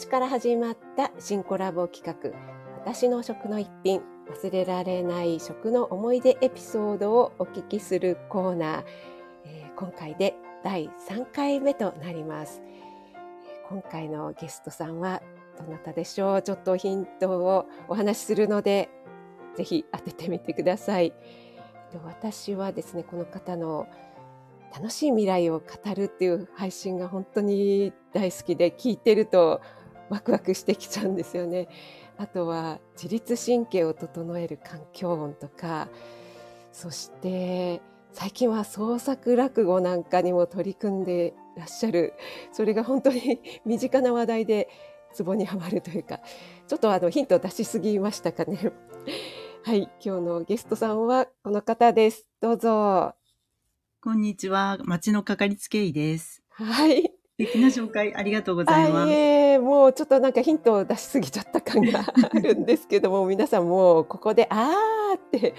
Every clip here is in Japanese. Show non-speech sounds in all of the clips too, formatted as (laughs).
年から始まった新コラボ企画、私の食の一品、忘れられない食の思い出エピソードをお聞きするコーナー、えー今回で第3回目となります。えー今回のゲストさんはどなたでしょう？ちょっとヒントをお話しするので、ぜひ当ててみてください。えっと私はですね、この方の楽しい未来を語るっていう配信が本当に大好きで聞いてるとワクワクしてきちゃうんですよね。あとは自律神経を整える環境音とかそして最近は創作落語なんかにも取り組んでらっしゃるそれが本当に (laughs) 身近な話題でツボにはまるというかちょっとあのヒントを出しすぎましたかね。はい今日のゲストさんはこの方です。どうぞ。こんにちは。町のかかりつけ医です。はい。素敵な紹介ありがとうございます。えもうちょっとなんかヒントを出しすぎちゃった感があるんですけど (laughs) も皆さんもうここで「あー」って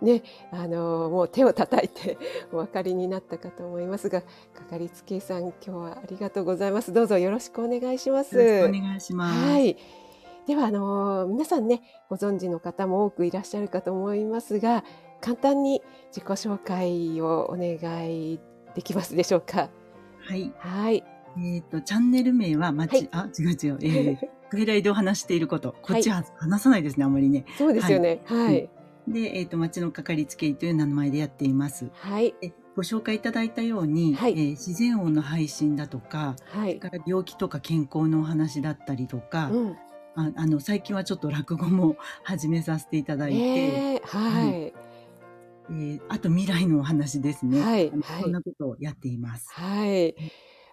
ねあのもう手を叩いてお分かりになったかと思いますがかかりつけ医さん今日はありがとうございますどうぞよろしくお願いします。お願いします。はい。ではあの皆さんねご存知の方も多くいらっしゃるかと思いますが簡単に自己紹介をお願いできますでしょうか？はい。はい。えっ、と、チャンネル名は町、はいあ、違う違う。えー、外来でお話していること。こっちは話さないですね、あんまりね。そうですよね。はい。で、えっ、と、町のかかりつけ医という名前でやっています。はい。えご紹介いただいたように、はいえー自然音の配信だとか、はい。それから病気とか健康のお話だったりとか、うん。ああの最近はちょっと落語も始めさせていただいて、えーはい。えーあと未来のお話ですね。はいあのはいそんなことをやっています。はい。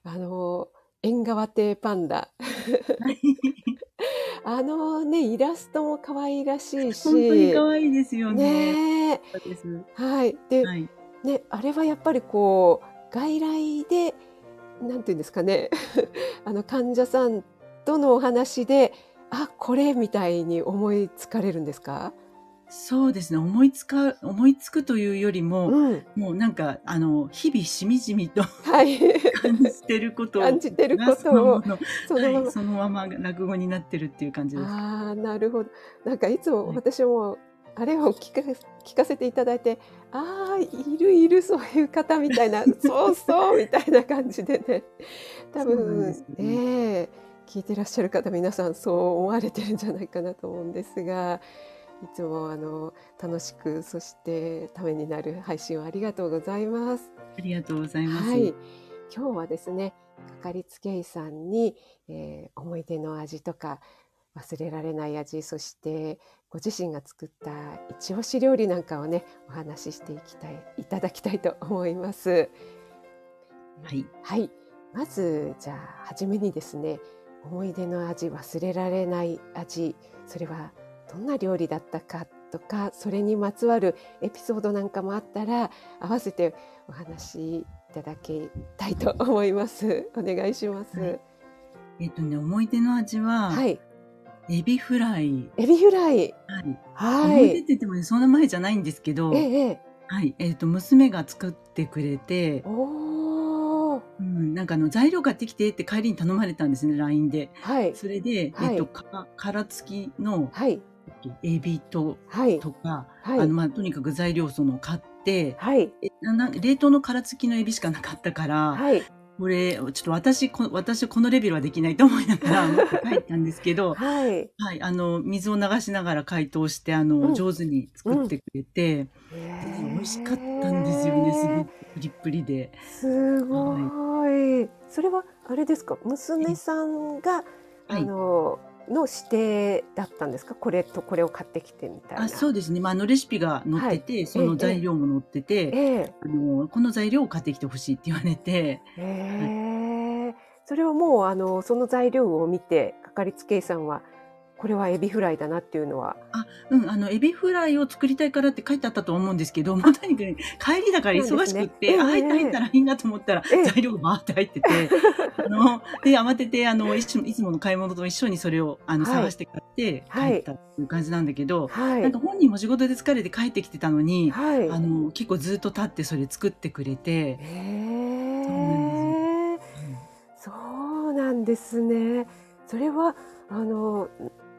あの、縁側亭パンダ。あのね、イラストも可愛らしいし。本当に可愛いですよね。ねはい。で、はい。ね、あれはやっぱりこう、外来で、なんていうんですかね、(laughs) あの患者さんとのお話で、あ、これみたいに思いつかれるんですか？そうですね。思いつか、思いつくというよりも、うん。もうなんか、あの、日々しみじみとはい。感じてることを感じてることを (laughs) そのままそのままはい、そのまま落語になってるっていう感じです。ああ、なるほど。なんかいつもはい私も、あれを聞か聞かせていただいて、ああ、いるいる、そういう方みたいな、(laughs) そうそうみたいな感じでね、多分ねええ聞いてらっしゃる方、皆さんそう思われてるんじゃないかなと思うんですが、いつもあの楽しく、そしてためになる配信をありがとうございます。ありがとうございます。はい、今日はですね、かかりつけ医さんに、えー思い出の味とか忘れられない味、そしてご自身が作った一押し料理なんかをね、お話ししていきたい、いただきたいと思います。はい。はい、まずじゃあ初めにですね、思い出の味、忘れられない味、それはどんな料理だったかとか、それにまつわるエピソードなんかもあったら、合わせてお話ただきたいと思います。(laughs) お願いします。はいえっ、とね、思い出の味は、はい、エビフライ。エビフライ。はい。は思い出ってい。言ってもね、そんな前じゃないんですけど、ええええ、はい。えっ、と、娘が作ってくれて、おお、うん、なんかあの、材料買ってきてって帰りに頼まれたんですね、LINE で。はい、それで、はいえっ、と、か殻付きの、はい、エビと、はい、とか、はいあの、まあ、とにかく材料その買って、はい、えなな冷凍の殻付きのエビしかなかったから、はい、これ、ちょっと私、こ私このレベルはできないと思いながら (laughs) 持って帰ったんですけど、はい。はい、あの、水を流しながら解凍して、あの、うん。上手に作ってくれて、へ美味しかったんですよね、すごくプリップリで。すごい。それはあれですか、娘さんが、はい。あのの指定だったんですか？これとこれを買ってきてみたいな。あそうですね、まあ、あのレシピが載ってて、その材料も載ってて、ええ。あのこの材料を買ってきてほしいって言われて、え。えそれはもうあのその材料を見てかかりつけ医さんはこれはエビフライだなっていうのは。うん、あの、エビフライを作りたいからって書いてあったと思うんですけど、もうとにかくね帰りだから忙しくって、ね。あ、入った入ったらいいなと思ったら、ええ。材料がバーって入ってて、(laughs) あの、で、慌てて、あの、いつもの買い物と一緒にそれを、あの、はい。探して買ってはい。帰ったっていう感じなんだけど、はい。なんか本人も仕事で疲れて帰ってきてたのに、はい。あの、結構ずっと経ってそれ作ってくれて、えそうなんですね。それはあの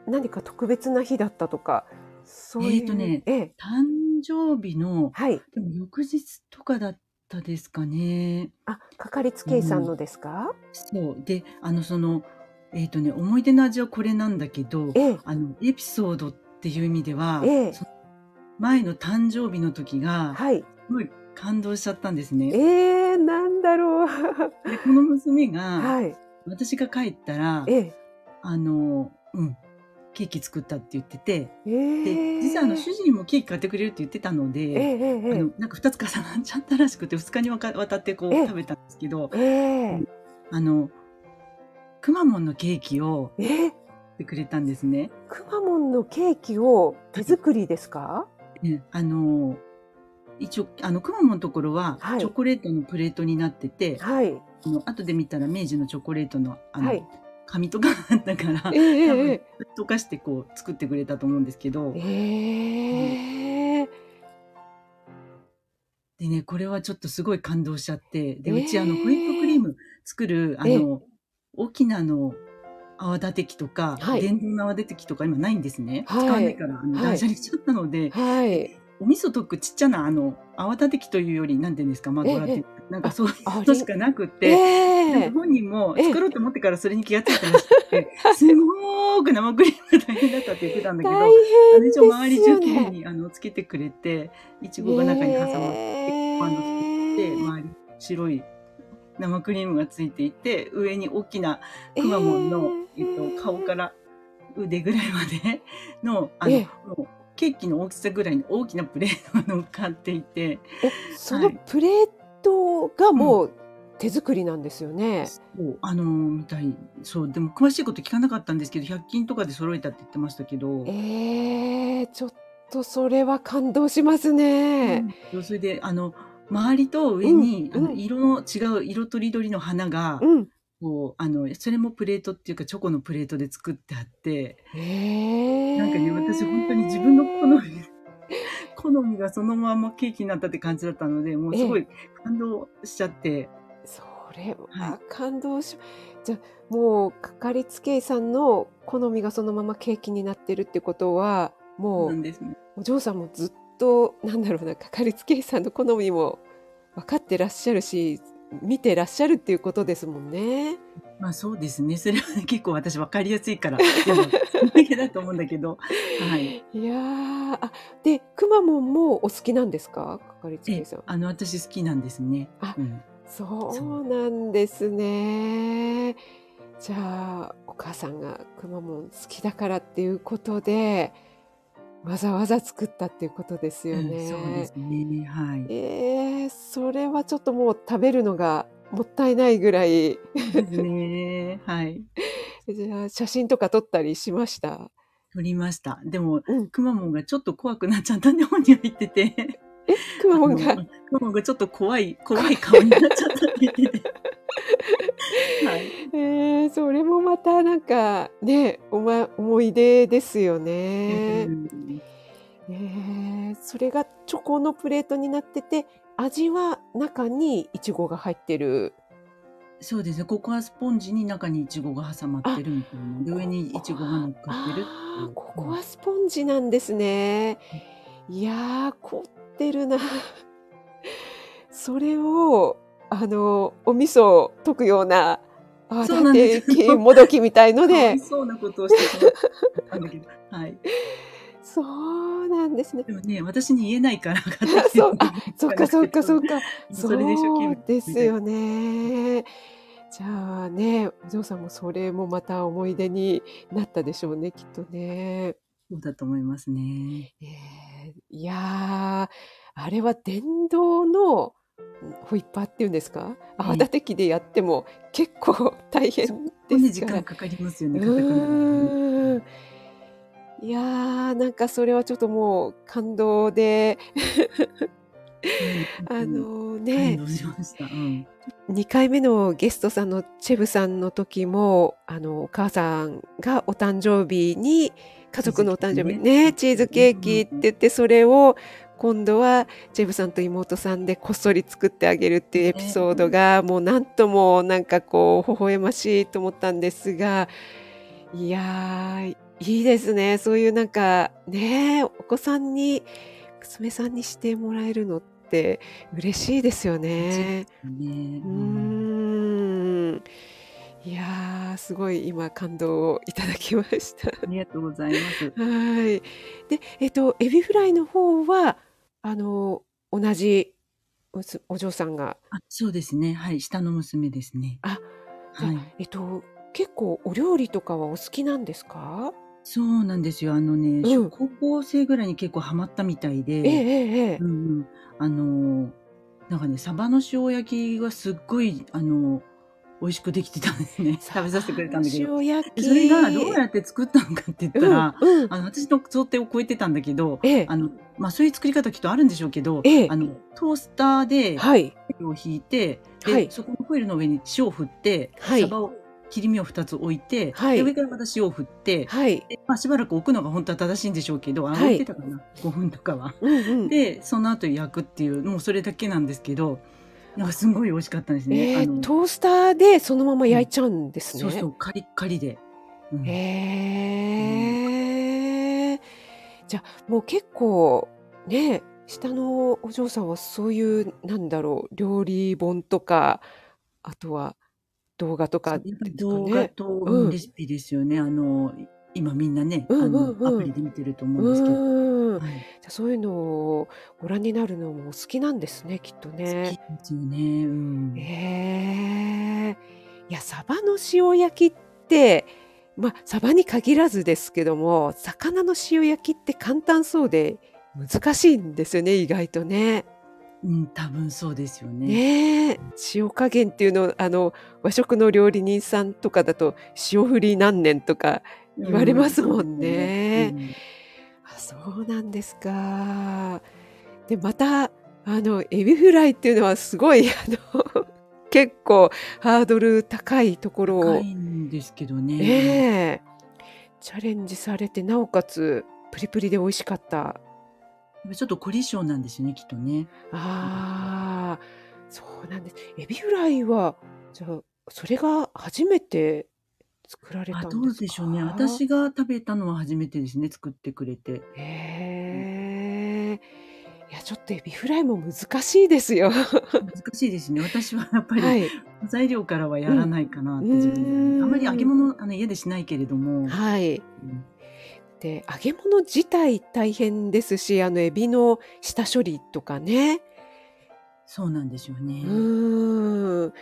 何か特別な日だったとかそういうえーとねええ。誕生日の、はい。でも翌日とかだったですかね。あかかりつけ医さんのですか、そう。で、あの、その、えっ、とね、思い出の味はこれなんだけど、ええ。あの、エピソードっていう意味では、ええ。前の誕生日の時が、はい。すごい感動しちゃったんですね。えー、なんだろう。で、この娘が、はい。私が帰ったら、ええ。あの、うん、ケーキ作ったって言ってて、えで、ー、実はあの、主人もケーキ買ってくれるって言ってたので、えええええあのなんか2つ重なっちゃったらしくて2日にわたってこうええ。食べたんですけどええ。あのくまモンのケーキをええ。ってくれたんですね。くまモンのケーキを手作りですか？ねあの一応あのくまモンのところははい。チョコレートのプレートになってて、はい。あの後で見たら明治のチョコレートのあの、はい紙とかあったから、ええ多分え溶かしてこう作ってくれたと思うんですけど。ええ。えでねこれはちょっとすごい感動しちゃって。でえーうちあのホイップクリーム作るあえの沖縄の泡立て器とか、はい。電動の泡立て器とか今ないんですね、はい。使わないからあのはい断捨離しちゃったので、はいお味噌溶くちっちゃなあの泡立て器というより何て言うんですかまあええどうやってなんかそういうあのしかなくて。ええ。なんか本人もええ作ろうと思ってからそれに気がついたらしくて、すごーく生クリームが大変だったって言ってたんだけど、大変ですよね。一応周り中綺麗にあのつけてくれて、いちごが中に挟まって、えパンので周り白い生クリームがついていて上に大きなくまモンの、ええ。ーっと、顔から腕ぐらいまでのあの、ええ。もうケーキの大きさぐらいの大きなプレートが乗っかっていてえそのプレートがもう手作りなんですよね。そうあのみたいそうでも詳しいこと聞かなかったんですけど100均とかで揃えたって言ってましたけど、えー、ちょっとそれは感動しますね。そうそれであの周りと上に、うんうんあの色の違う色とりどりの花が、うん。こうあのそれもプレートっていうかチョコのプレートで作ってあって。えー、なんかね私本当に自分の好み (laughs) 好みがそのままケーキになったって感じだったのでもうすごい感動しちゃって、それはは感動し、じゃあもうかかりつけ医さんの好みがそのままケーキになってるってことはもうね。お嬢さんもずっとなんだろうなかかりつけ医さんの好みも分かってらっしゃるし見てらっしゃるっていうことですもんね。まあそうですね。それは、ね、結構私分かりやすいから、(laughs) だけだと思うんだけど、はい。いやーあでくまモンもお好きなんですか？かかりつけさん。あの、私好きなんですね。あうん、そうなんですね。じゃあお母さんがくまモン好きだからっていうことでわざわざ作ったっていうことですようんね。そうですね。はい。えー、それはちょっともう食べるのがもったいないぐらいですね。はい。(laughs) じゃあ写真とか撮ったりしました？撮りました。でも、うん、くまモンがちょっと怖くなっちゃったんで、本人は言ってて。くまモンが？くまモンがちょっと怖い、怖い顔になっちゃったって言ってて。(laughs) はい。えー、それもまたなんかねお、ま、思い出ですようね。んえー、それがチョコのプレートになってて味は中にいちごが入ってる。そうですね。ココアスポンジに中にイチゴが挟まってるみたいな。で、上にイチゴが乗っかってるあーココアスポンジなんですね。いやー凝ってるな。(laughs) それをあのお味噌溶くような泡立ですて器もどきみたいのでいそうなことをしてたんだけど。はい。そうなんですね。でもね、私に言えないから、そうあそっかそっかそっか。それで一生懸命そうですよね。じゃあね、お嬢さんもそれもまた思い出になったでしょうね、きっとね。そうだと思いますね。えーいやー、あれは電動のホイッパーっていうんですか？泡立て器でやっても結構大変こですか？ら。間かかりますよね、いやーなんかそれはちょっともう感動で、うんあの感ね。うん。2回目のゲストさんのチェブさんの時もあのお母さんがお誕生日に家族のお誕生日ねチーズケーキって言ってそれを今度はチェブさんと妹さんでこっそり作ってあげるっていうエピソードがもうなんともなんかこう微笑ましいと思ったんですがいやー、いいですね。そういうなんか、ね、お子さんに、娘さんにしてもらえるのって嬉しいですよね。うん。いやー、すごい今感動をいただきました。ありがとうございます。はい。で、えっと、エビフライの方は、あの、同じおすお嬢さんがあ、そうですね。はい、下の娘ですね。あ、じゃあ、はい。えっと、結構お料理とかはお好きなんですか？そうなんですよ。あのね、うん。高校生ぐらいに結構ハマったみたいええで、ええええ。うんうん。あの、なんかね、サバの塩焼きがすっごい、あの、美味しくできてたんですね。(laughs) サ食べさせてくれたんだけど。それがどうき。やって作ったのかって言ったうん、ら、うん。あの、私の想定を超えてたんだけど、ええ。あの、ま、そういう作り方きっとあるんでしょうけど、ええ。あの、トースターではい。ホイルをひいて、で、はい。そこのホイルの上に塩を振って、はい。サバを切り身を2つ置いて、で、はい。上からまた塩を振って、はい。で、ま、しばらく置くのがほんとは正しいんでしょうけど、あ、置はいい。てたかな、5分とかは。うんうん。で、その後焼くっていう、もうそれだけなんですけど、なんかすんごい美味しかったんですね。ええ、あのトースターでそのままうん。焼いちゃうんですね。そうそう、カリッカリで。うん。うん。へえ。じゃ、もう結構、ね、下のお嬢さんはそういう、なんだろう、料理本とか、あとは動画とかそう、やっぱりですか動画ね。と、ううん、ん。レシピですよね。あの、い今みんなね、うんうあの、アんうん。プリで見てると思ううんですけど。ーん。はい。じゃ、そういうのをご覧になるのもお好きなんですね、きっと好きね。ですよね。うん。へえ。いや、サバの塩焼きって、ま、サバに限らずですけども、魚の塩焼きって簡単そうで難しいんですよね、意外とね。うん、多分そうですよね。ねえ。塩加減っていうのを、あの、和食の料理人さんとかだと、塩振り何年とか言われうん、ますもんね。あ、そうなんですか。で、また、あの、エビフライっていうのはすごい、(laughs) あの、結構ハードル高いところ高をいんですけどえね。え、チャレンジされて、なおかつプリプリで美味しかった。ちょっと凝り性なんですよね、きっとね。うん。ああ、そうなんです。エビフライは、じゃあ、それが初めて作られあ、たんでうでしょうね。か？私が食べたのは初めてですね、作ってくれて。うん。へえ。いや、ちょっとエビフライも難しいですよ。難しいですね。私はやっぱりはい。材料からはやうん。らないかなっうて自分であんまり揚げーん。物、あの、家でしないけれども。はい。うん。で、揚げ物自体大変ですし、あの、エビの下処理とかね。そうなんですようね。ーん。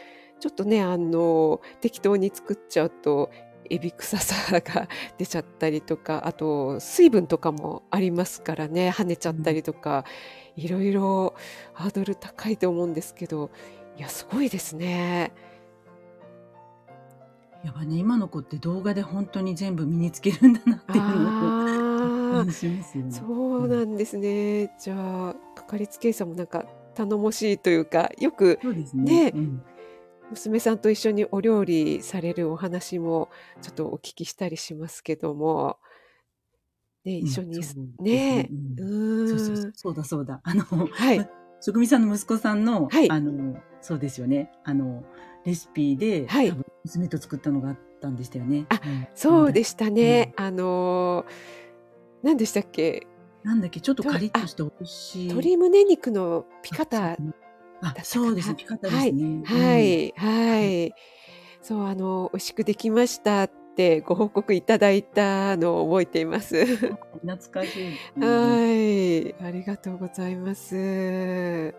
ちょっとね、あの、適当に作っちゃうと、エビ臭さが出ちゃったりとか、あと水分とかもありますからね、跳ねちゃったうん。りとか、いろいろハードル高いと思うんですけど、いや、すごいですね。やっぱね、今の子って動画でほんとに全部身につけるんだなっていうのを感じますよね。そううんなんですね。じゃあ、かかりつけ医さんもなんか頼もしいというか、よくね。ね、うん。娘さんと一緒にお料理されるお話もちょっとお聞きしたりしますけども、ね、うん、一緒にうですね。ね、うそうそうそう。そうだそうだ。あの、はい。ま、(laughs) 職味さんの息子さんの、はい。あの、そうですよね。あの、レシピで、はい。娘と作ったのがあったんでしたよね。あ、そうでしたうん。ね。あの、なんでしたっけ？なんだっけ、ちょっとカリッとした美味しい鶏胸肉のピあ、カタ。あ。そうですね、はい。はうん。い、ははい。い。そう、あの、美味しくできましたってご報告いただいたのを覚えています。あ、懐かしいね。はい、ありがとうございます。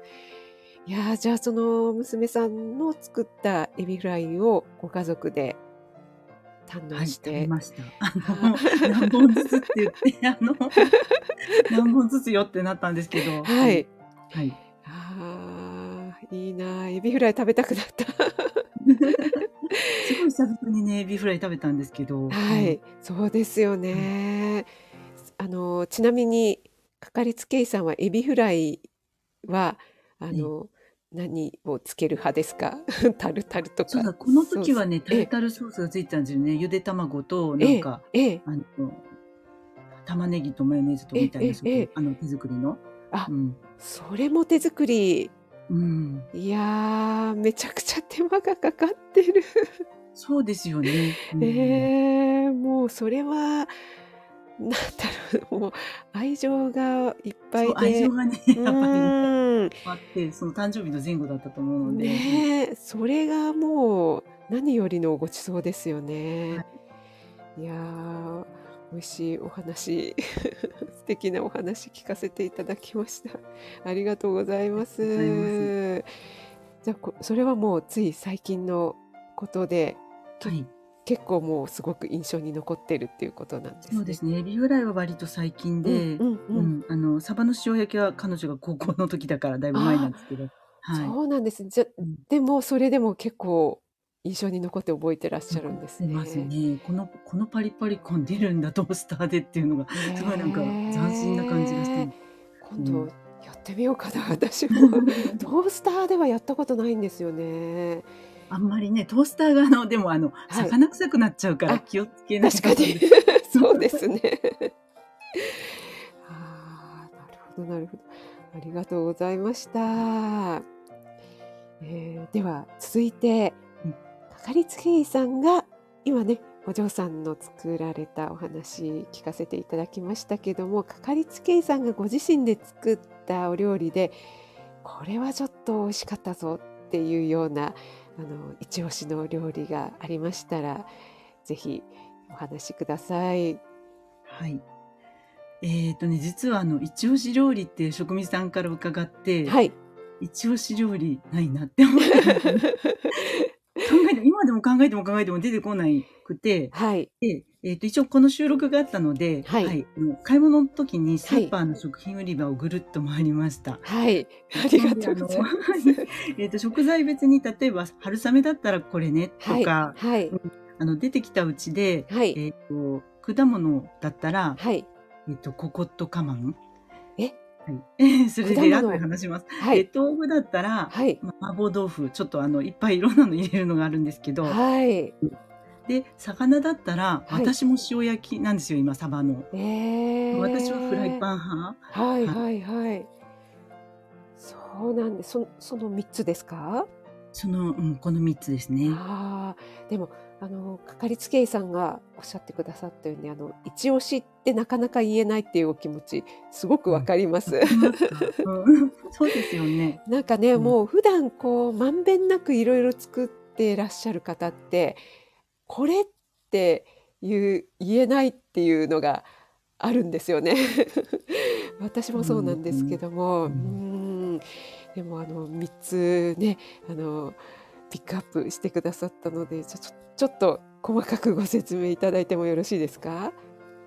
いや、じゃあ、その娘さんの作ったエビフライをご家族ではい、堪能して食べました。(laughs) 何本ずつって言って、あの、(laughs) 何本ずつよってなったんですけど、ははい。い。はい。いいな。エビフライ食べたくなった。すごい久々にね、エビフライ食べたんですけど、ははい。い、そうですようん。ね。あの、ちなみにかかりつけ医さんはエビフライは、あええ。の、何をつける派ですか？(laughs) タルタルとかそうだ、この時はね、タええ。ルタルソースがついてたんですよね。ゆで卵とええ、なんか、ええ。あの、玉ねぎとマヨネーズとええみたいな。あの、手作りの。あ、うん。それも手作り。うん。いや、めちゃくちゃ手間がかかってる。そうですよね。(laughs) うん。ええ、ももうそれは、なんだろう、もう愛情がいっぱそう、いで。愛情がね、うやっぱり。あって、その誕生日の前後だったと思うので、うん。ねえ、それがもう何よりのご馳走ですよはね。い。いやー、美味しいお話、(laughs) 素敵なお話聞かせていただきました。(laughs) ありがとうございます。す。じゃあ、こそれはもうつい最近のことで、けはい。結構もうすごく印象に残ってるっていうことなんですね。そうですね。エビフライは割と最近うんで、うんううん。ん、あの、サバの塩焼きは彼女が高校の時だからだいぶ前なあんですけど、あ、はい。そうなんです。じゃ、うん。でもそれでも結構印象に残って覚えてらっしゃるんですてますね。ね。この、このパリパリ感出るんだ、トースターでっていうのが、すごいなんか斬新な感じがして。今度うん。やってみようかな、(laughs) 私も。トースターではやったことないんですよね。あんまりね、トースターがあの、でもあの、はい。魚臭くなっちゃうからあ、気をつけない確かに。(laughs) そうですね。(laughs) ああ、なるほど、なるほど。ありがとうございました。えーでは続いて、うん。かかりつけ医さんが今ね、お嬢さんの作られたお話聞かせていただきましたけども、かかりつけ医さんがご自身で作ったお料理で、これはちょっと美味しかったぞっていうような、あの、一押しの料理がありましたら、ぜひお話しください。はい。えっとね、実はあの、一押し料理って職味さんから伺って、はい。一押し料理ないなって思って (laughs) えて、今でも考えても考えても出てこないくて、はい。で、えっと、一応この収録があったので、はい。はい、買い物の時にスはい。ーパーの食品売り場をぐるっと回りました。はい。(laughs) ありがとうございます。(laughs) えっと、食材別に、例えば春雨だったらこれねはい。とか、はい。うんあの、出てきたうちで、はい。えっと、果物だったら、はい。えっと、ココットカマン。え、はい。(laughs) それ果で後で物。話します。で、はい。豆腐だったら、はい。まあ、麻婆豆腐、ちょっとあの、いっぱいいろんなの入れるのがあるんですけど、はい。で、魚だったら、はい。私も塩焼きなんですよ、今、サバの。え私はフライえ。パン派。はいはい。はいはい。そうなんです。そその3つですか？その、うん、この3つですね。ああ、でも、あの、かかりつけ医さんがおっしゃってくださったように、あの、一押しってなかなか言えないっていうお気持ち、すごく。わかります。そうですよね。なん。かね、うん。もう普段こう、まん。べん。なくいろいろ作っていらっしゃる方って、これっていう言えないっていうのがあるん。ですよね。私もそうなん。ですけ。ども、うーうん。でもあの3つね、あのピックアップしてくださったので、ちょちょっと細かくご説明いただいてもよろしいですか？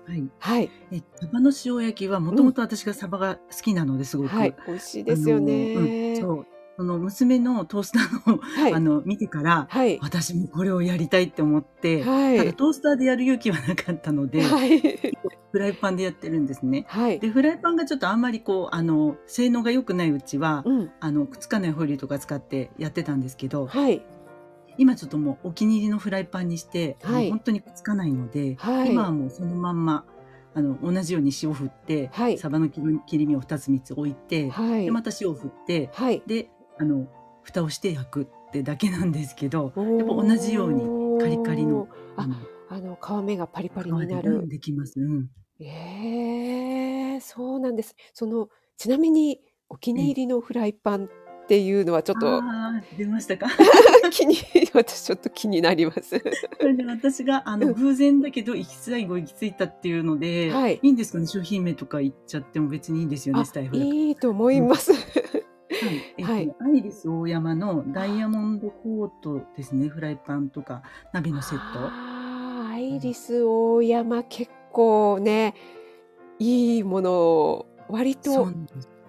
はい。はい。え、サバの塩焼きはもうん。ともと私がサバが好きなので、すごはい、く。美味しいあですよの、うん、ね。そう。その娘のトースターの、はい。あの、見てから、はい。私もこれをやりたいって思って、はい。ただトースターでやる勇気はなかったので、はい。フライパンでやってるんですね。はい。で、フライパンがちょっとあんまりこう、あの、性能が良くないうちは、うん。あの、くっつかないホイルとか使ってやってたんですけど、はい。今ちょっともうお気に入りのフライパンにして、はい。本当にくっつかないので、は。今はいもうそのまんま、あの、同じように塩振って、はい。サバの切り身を2つ3つ置いて、で、はい。また塩振って、はい。で、あの、蓋をして焼くってだけなんですけど、やっぱ同じようにカリカリの。あ、あの、あの皮目がパリパリになうん、る。できます。うん。ええ、そうなんです。その、ちなみにお気ええ。に入りのフライパンっていうのはちょっと出ましたか？(laughs) 気に私ちょっと気になります。(laughs) それで私が、あの、うん。偶然だけど、行き最後行き着いたっていうので、はい。いいんですかね、商品名とか言っちゃっても別にいいですよね、あ、スタイフ。いいと思いうん。ます。はい。えっはい。アイリスオーヤマのダイヤモンドコートですね、フライパンとか鍋のセット。ああ、アうん。イリスオーヤマ結構ね、いいものを割と。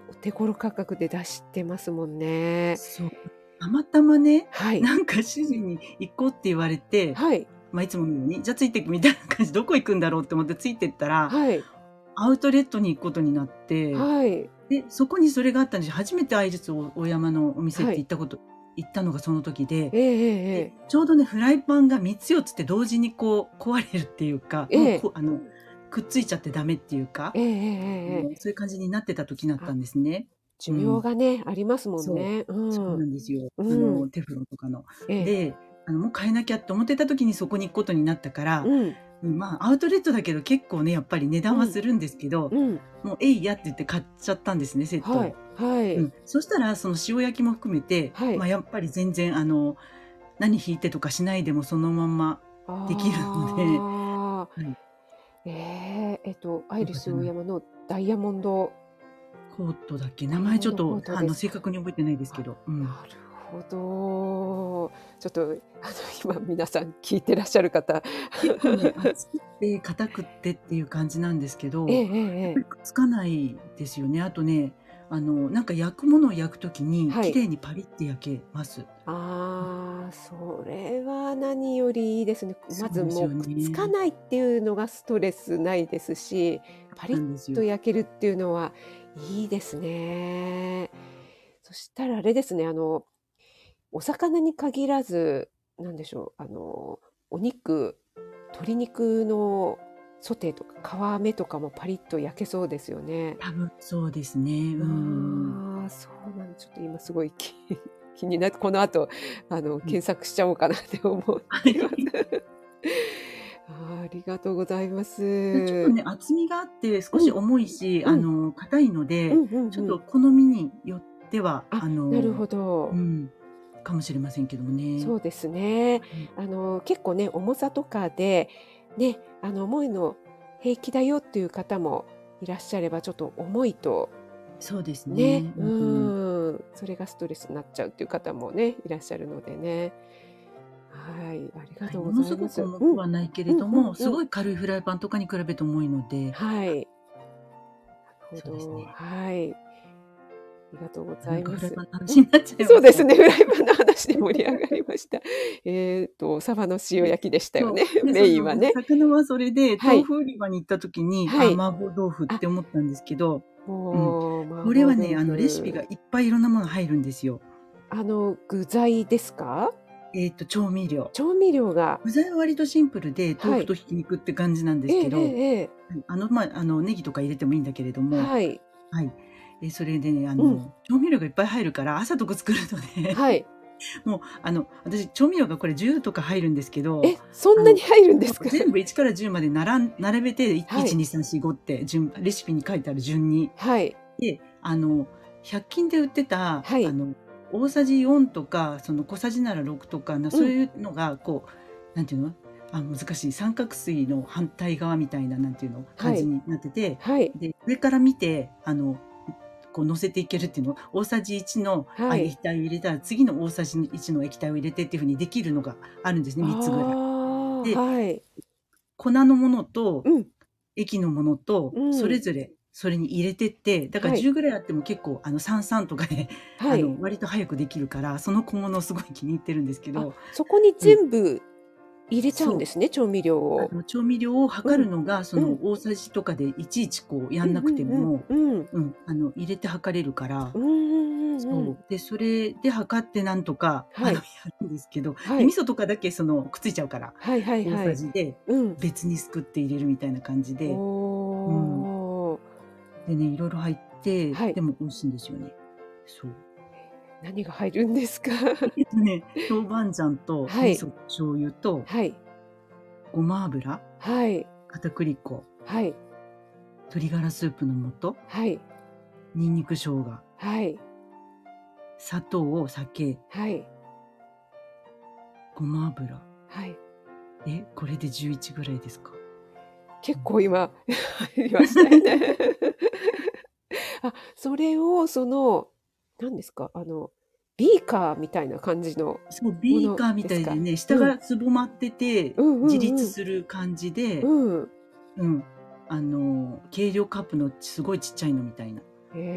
お手頃価格で出してますもんね。そう。たまたまね、はい。なんか主人に行こうって言われて、はい。まあ、いつものように、じゃあついてくみたいな感じ、どこ行くんだろうって思ってついてったら、はい。アウトレットに行くことになって、はい。で、そこにそれがあったんですよ。初めてアイリス大山のお店っはい。て行ったこと、行ったのがその時で、ええええで、ええ。ちょうどね、フライパンが3つ4つって同時にこう壊れるっていうか、ええ。こあの、くっついちゃってダメっていうか、ええええあええ。のそういう感じになってた時だったあ、んですね。寿うん。命がね、ありますもんそう。ね。う。そうなんんですよ。あうん。の、テフロンとかの。ええ。で、あの、もう変えなきゃって思ってた時にそこに行くことになったから、うん。うんまあ、アウトレットだけど結構ね、やっぱり値段はするんですけど、うん。もう、えいやって言って買っちゃったんですね、セットを。はい。はい。うん、そしたら、その塩焼きも含めて、はいまあ、やっぱり全然、あの、何引いてとかしないでもそのまんま、できるのではいえーえっと、アイリスオーヤマのダイヤモンド。コートだっけ？名前ちょっとあの正確に覚えてないですけど、うん、なるほど。ちょっと、あの、今皆さん聞いてらっしゃる方。結構ね厚くて硬くってっていう感じなんですけど、ええええくっつかないですよねあとねあのなんか焼くものを焼くときにはい綺麗にパリって焼けます、ああ、それは何よりいいですね。まずそうですもうくっつかないっていうのがストレスないですし、パリッなんですよと焼けるっていうのはいいですね。そしたらあれですね、あの、お魚に限らず、なんでしょう、あの、お肉、鶏肉のソテーとか皮目とかもパリッと焼けそうですよね。多分そうですね。うん。ああ、そうなんちょっと今すごい気気になって、この後、あの、検索しちゃおうかなって思っています。(laughs) ありがとうございます。ちょっとね厚みがあって少し重いし、うん。あの硬いので、うん。うん。うん。ちょっと好みによってはあのなるほど、うん、かもしれませんけどもね。そうですね。あの、結構ね、重さとかで、ね、あの、重いの平気だよっていう方もいらっしゃれば、ちょっと重いとそうですね。ね、うんうん、それがストレスになっちゃうっていう方もね、いらっしゃるのでね。はい、ありがとうものすごございます。く重くはないけれども、うんうんうんすごい軽いフライパンとかに比べて重いので、はい。そうですねはい。ありがとうござないますそうですね、フライパンの話で盛り上がりました。えっと、サバの塩焼きでしたよね、メインはね。魚はそれで、はい豆腐売り場に行った時に、はいあ麻婆豆腐って思ったんですけど、これはね、あの、レシピがいっぱいいろんなもの入るんですよ。あの、具材ですか？えっ、と、調味料。調味料が。具材は割とシンプルで、豆腐とひき肉って感じなんですけど、えええあの、まあ、あの、ネギとか入れてもいいんだけれどえも、はい。はい。えそれでね、あの、うん。調味料がいっぱい入るから、朝とか作るので、はい。(laughs) もう、あの、私、調味料がこれ10とか入るんですけど、え、そんなに入るんですか？全部1から10まで並ん並べて、1、はい。2、3、4、5って順、レシピに書いてある順に。はい。で、あの、100均で売ってた、はい。あの、大さじ4とか、その小さじなら6とかな、そういうのが、こう、なんていうの？あ難しい。三角錐の反対側みたいななんていうの？感じになってて、はい。で上から見てあのこう乗せていけるっていうの大さじ1のはい液体を入れたら、次の大さじ1の液体を入れてっていうふうにできるのがあるんですね3つぐらい。ではい。粉のものとうん。液のものとうんそれぞれそれに入れてってだからはい10ぐらいあっても結構あの33とかで、はいあ。の割と早くできるからその小物をすごい気に入ってるんですけどあそこに全部入れちゃうんですね、調味料をあ。の調味料を測るのが、そうのん大さじとかでいちいちこうやんなくても、入れて測れるから。うん。うんうんうんそうんう。で、それで測ってなんとか、はいやるんですけど、はいで味噌とかだけその、くっついちゃうから、はいはい大はい。さじでうん。別にすくって入れるみたいな感じで、おーでね、いろいろ入って、はいでも美味しいんですよね。そう。何が入るんですか？えっとね、豆板醤と、はい味噌、醤油と、はい。ごま油、はい。片栗粉、はい。鶏ガラスープの素、はい。ニンニク生姜、はい。砂糖、酒、はい。ごま油。はい。え、これで11ぐらいですか？結構今 (laughs) 入りましたよね。(laughs) あ、それをその何ですか？あのビーカーみたいな感じの。そう、ビーカーみたいでね、下がつぼまってて、うんうんうん。自立する感じで、うん。うん。あの、計量カップのすごいちっちゃいのみたいな。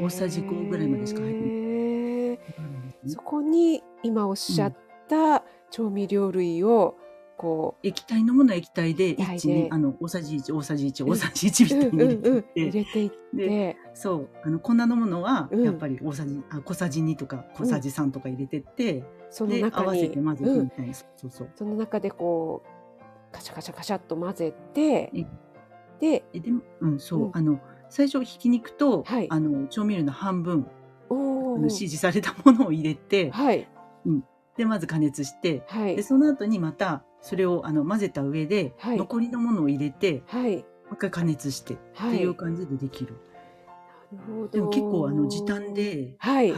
大さじ5ぐらいまでしか入ってない。そこに今おっしゃった調味料類をこ液体のものは液体で、液体で。1、2、あの、大さじ1、大さじ1、大さじ1みう、たいに入れていっ入て、れていって、そう、あの、粉のものは、うん。やっぱり大さじ、あ小さじ2とか小さじ3とか入れてって、そので、合中わせにて混ぜてうんみたいな、そうそう。その中でこうカシャカシャカシャっと混ぜてえ。でえでも、うん、そう、うん。あの、最初、ひき肉と、はい。あの、調味料の半分、の指示されたものを入れて、はい。で、まず加熱して、はい。で、その後にまた、それをあの混ぜた上で、はい。残りのものを入れてはい。もう一回加熱してっはい。ていう感じでできる、なるほどでも結構あの時短。ではい。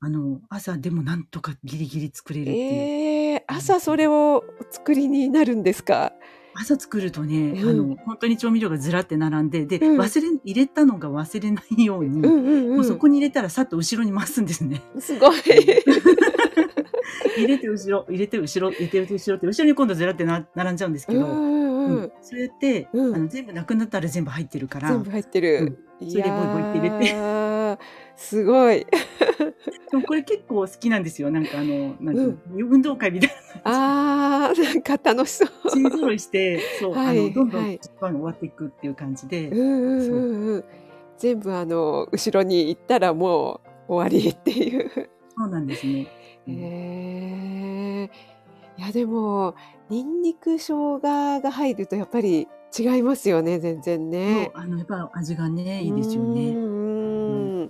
あの朝でもなんとかギリギリ作れるっていう、ええ朝それをお作りになるんですか？朝作るとね、うんあの本当に調味料がずらって並んでで、うん忘れ入れたのが忘れないように、うんうんう。もうんそこに入れたらさっと後ろに回すんですね。すごい。(laughs) 入れて後ろ入れて後ろ入れて後ろって後ろに今度ずらってな並んじゃうんですけど。そうやって、うんあの全部なくなったら全部入ってるから全部入ってる。いそれでボイボイって入れてすごい。(laughs) でもこれ結構好きなんですよなんかあのなんていうの運動会みたいなあーなんか楽しそう。チー揃いしてそう、はいあのどんどんはい時間が終わっていくっていう感じで、うんうんうんうん。全部あの後ろに行ったらもう終わりっていう。そうなんですね。うんへえ。いやでもニンニク生姜が入るとやっぱり違いますよね全然ね。あのやっぱ味がねいいですよね。うんうん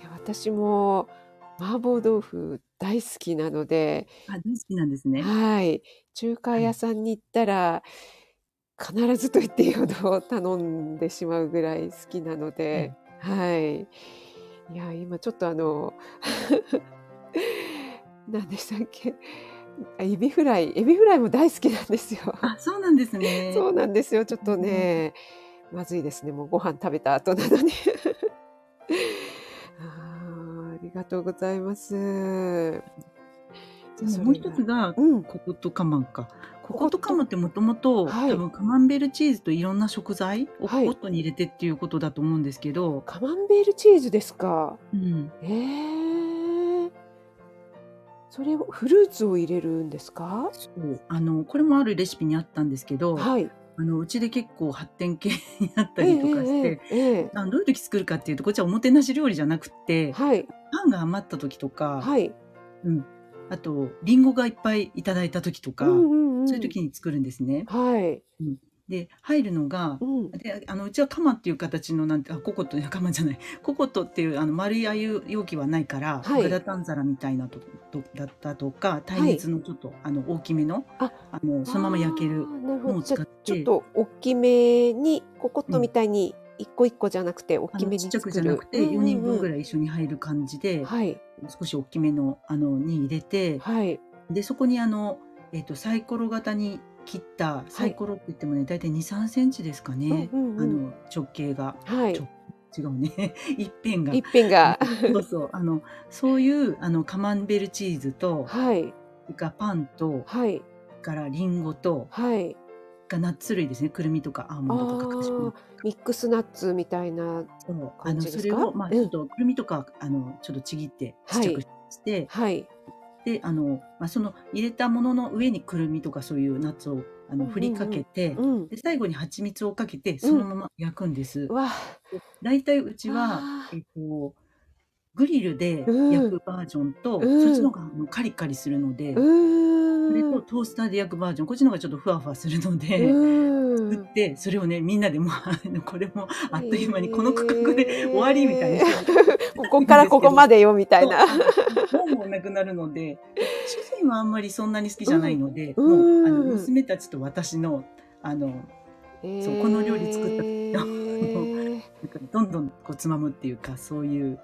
いや私も麻婆豆腐大好きなので、あ大好きなんですね。はい、中華屋さんに行ったら、必ずと言っていいほど頼んでしまうぐらい好きなので、はい。いや、今ちょっとあの、(laughs) 何でしたっけ、あエビフライ、エビフライも大好きなんですよ。あそうなんですね。(laughs) そうなんですよ。ちょっとね、まずいですね。もうご飯食べた後なのに。(laughs) あーありがとうございます。もう一つがうん。ココットカマンか。ココットカマンってもともとはい多分カマンベールチーズといろんな食材をココットに入れてっていうことだと思うんですけど、カマンベールチーズですか。うん、ええそれをフルーツを入れるんですか？そうあのこれもあるレシピにあったんですけど、はい。あのうちで結構発展系になったりとかして、ええええどういう時作るかっていうとこっちはおもてなし料理じゃなくえてはいパンが余った時とか、はい。うん、あとリンゴがいっぱいいただいた時とか、うんうんうんそういう時に作るんですね。はい。で入るのがうん。であのうちはカマっていう形のなんてあココットいやカマじゃない。(laughs) ココットっていうあの丸いああいう容器はないから、はい。グラタン皿みたいなととだったとか耐熱のちょっと、あの大きめのあ。あのそのまま焼けるのを使って。ちょっと大きめにココットみたいに一個一個じゃなくて大あきめにのちっちゃく。じゃなくて4人分ぐい。らい一緒に入る感じで、はい。少し大きめのあのに入れてはい。でそこにあの、えっとサイコロ型に切ったサイコロって言ってもね、大体2 3センチですかね、うんうんうん。あの直径が。はい。ちょ。違うね。(laughs) 一辺が。一辺が。(laughs) そうそう。あのそういうあのカマンベールチーズとはい。それからパンとはい。からリンゴとはい。がナッツ類ですね。くるみとかアーモンドとかミックスナッツみたいな。感のじですか？それをまあうん。ちょっとくるみとかあのちょっとちぎってちっちゃくして、はいであのまあその入れたものの上にくるみとかそういうナッツをあのうんうんうん振りかけて、うん。で最後に蜂蜜をかけてそのまま焼くんです。わだいたいうちはえっとグリルでうん。焼くバージョンと、うん。そっちの方があのカリカリするので、うそれーん。とトースターで焼くバージョンこっちの方がちょっとふわふわするので、うん。作ってそれをねみんなでもうこれもあっという間にこの区画で終わりみたいな、(laughs) ここから (laughs) ここまでよみたいな。そう。もうなくなるので主人はあんまりそんなに好きじゃないので、うん。もうあのうん娘たちと私のあのそうこの料理作ったえ (laughs) なんーかどんどんこうつまむっていうかそういう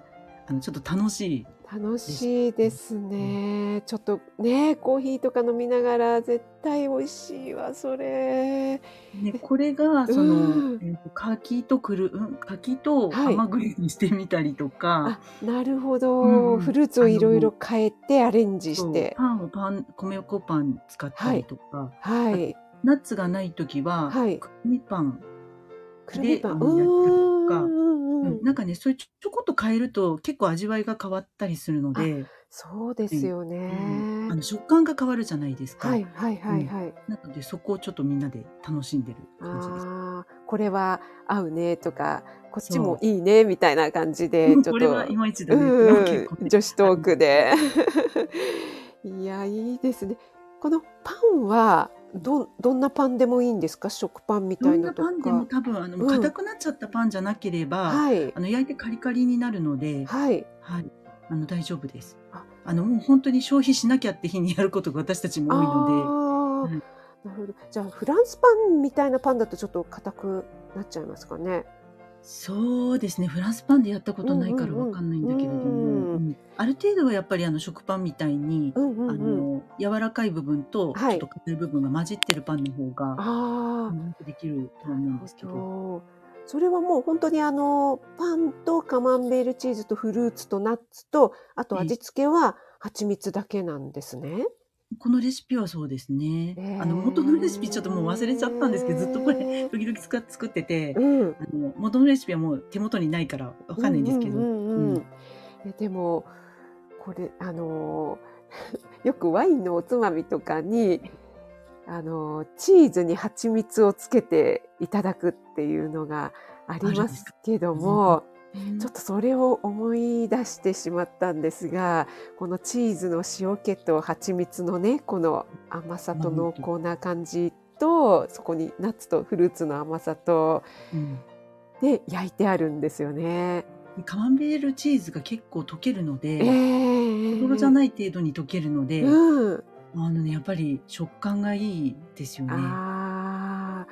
あのちょっと楽しい楽しいですね。ちょっとね、コーヒーとか飲みながら絶対美味しいわ、それ。ね、これがその、うん柿とくる、うん、柿とはい甘栗にしてみたりとか、あ、なるほど。うんフルーツをいろいろ変えてアレンジして。パンをパン米粉パン使ったりとか、はい。ナッツがない時は、はいくるみパン、くるみパン。であのやったりとかうんうんうんうんなんかねそういうちょちょこっと変えると結構味わいが変わったりするので、そうですよね。うんあの食感が変わるじゃないですか。はいはいはいはい。なのでそこをちょっとみんなで楽しんでる感じです。ああ、これは合うねとか、こっちもいいねみたいな感じで、ちょっと。これはいまいちだね。うん結構ね女子トークで。(laughs) いや、いいですね。このパンは、ど、どんなパンでもいいんですか？食パンみどんたいなとなパンでもか。多分あのうん硬くなっちゃったパンじゃなければ、はい。あの焼いてカリカリになるので、はい。はい、あの大丈夫ですあ。あのもう本当に消費しなきゃって日にやることが私たちも多いのああ、うんなるほど。じゃあフランスパンみたいなパンだとちょっと硬くなっちゃいますかね？そうですね。フランスパンでやったことないからわかんないんだけれども、うんある程度はやっぱりあの食パンみたいに、うんうんあうん。の柔らかい部分とちはいょっと硬い部分が混じってるパンの方が、ああ。うんできるとは思うんですけど。それはもう本当にあのパンとカマンベールチーズとフルーツとナッツとあとええ味付けは蜂蜜だけなんですね。このレシピはそうですね。えあの元のレシピちょっともう忘れちゃったんですけど、ずっとこれれ。時々使っ作ってて、うん。あの元のレシピはもう手元にないからわかんないんですけど、えでもこれあのー (laughs) よくワインのおつまみとかにあのーチーズに蜂蜜をつけていただくっていうのがありますけども、ちょっとそれを思い出してしまったんですがこのチーズの塩気と蜂蜜のねこの甘さと濃厚な感じとそこにナッツとフルーツの甘さとうん。で焼いてあるんですよね。カマンベールチーズが結構溶けるので、ええとろじゃない程度に溶けるので、うん、あのねやっぱり食感がいいですよね。カ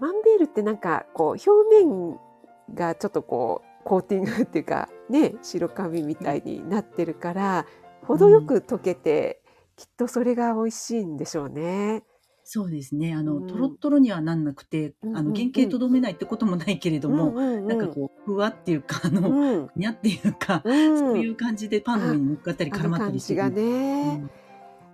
マンベールってなんかこう表面がちょっとこうコーティングっていうかね白紙みたいになってるから程よく溶けて、きっとそれが美味しいんでしょうね。そうですね。あの、うん。とろっとろにはなんなくて、あのうんうん。うん原型とどめないってこともないけれども、うんうんうん。なんかこうふわっていうかあの、うん。にゃっていうか、うん。そういう感じでパンの上に乗っかったりあの絡まったりしてる。ね、